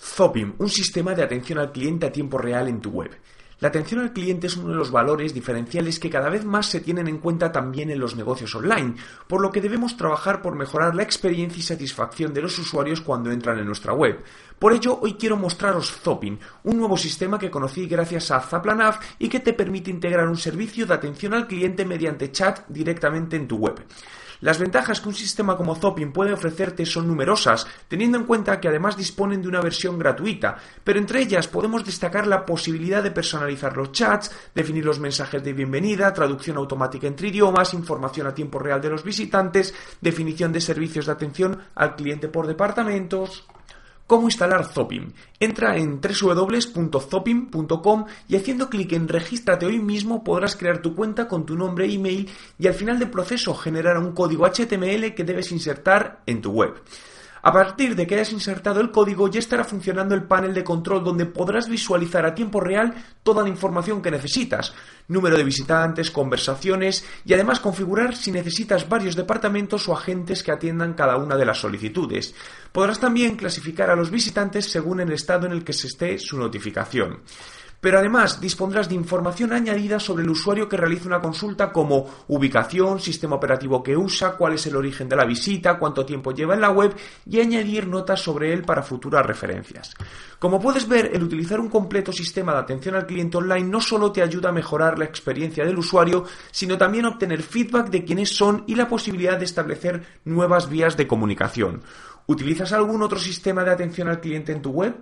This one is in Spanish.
Zopim, un sistema de atención al cliente a tiempo real en tu web. La atención al cliente es uno de los valores diferenciales que cada vez más se tienen en cuenta también en los negocios online, por lo que debemos trabajar por mejorar la experiencia y satisfacción de los usuarios cuando entran en nuestra web. Por ello, hoy quiero mostraros Zopin, un nuevo sistema que conocí gracias a Zaplanav y que te permite integrar un servicio de atención al cliente mediante chat directamente en tu web. Las ventajas que un sistema como Zopin puede ofrecerte son numerosas, teniendo en cuenta que además disponen de una versión gratuita, pero entre ellas podemos destacar la posibilidad de personalizar los chats, definir los mensajes de bienvenida, traducción automática entre idiomas, información a tiempo real de los visitantes, definición de servicios de atención al cliente por departamentos, ¿Cómo instalar Zopim? Entra en www.zopim.com y haciendo clic en Regístrate hoy mismo podrás crear tu cuenta con tu nombre e email y al final del proceso generar un código HTML que debes insertar en tu web. A partir de que hayas insertado el código ya estará funcionando el panel de control donde podrás visualizar a tiempo real toda la información que necesitas, número de visitantes, conversaciones y además configurar si necesitas varios departamentos o agentes que atiendan cada una de las solicitudes. Podrás también clasificar a los visitantes según el estado en el que se esté su notificación. Pero además dispondrás de información añadida sobre el usuario que realiza una consulta como ubicación, sistema operativo que usa, cuál es el origen de la visita, cuánto tiempo lleva en la web y añadir notas sobre él para futuras referencias. Como puedes ver, el utilizar un completo sistema de atención al cliente online no solo te ayuda a mejorar la experiencia del usuario, sino también obtener feedback de quiénes son y la posibilidad de establecer nuevas vías de comunicación. ¿Utilizas algún otro sistema de atención al cliente en tu web?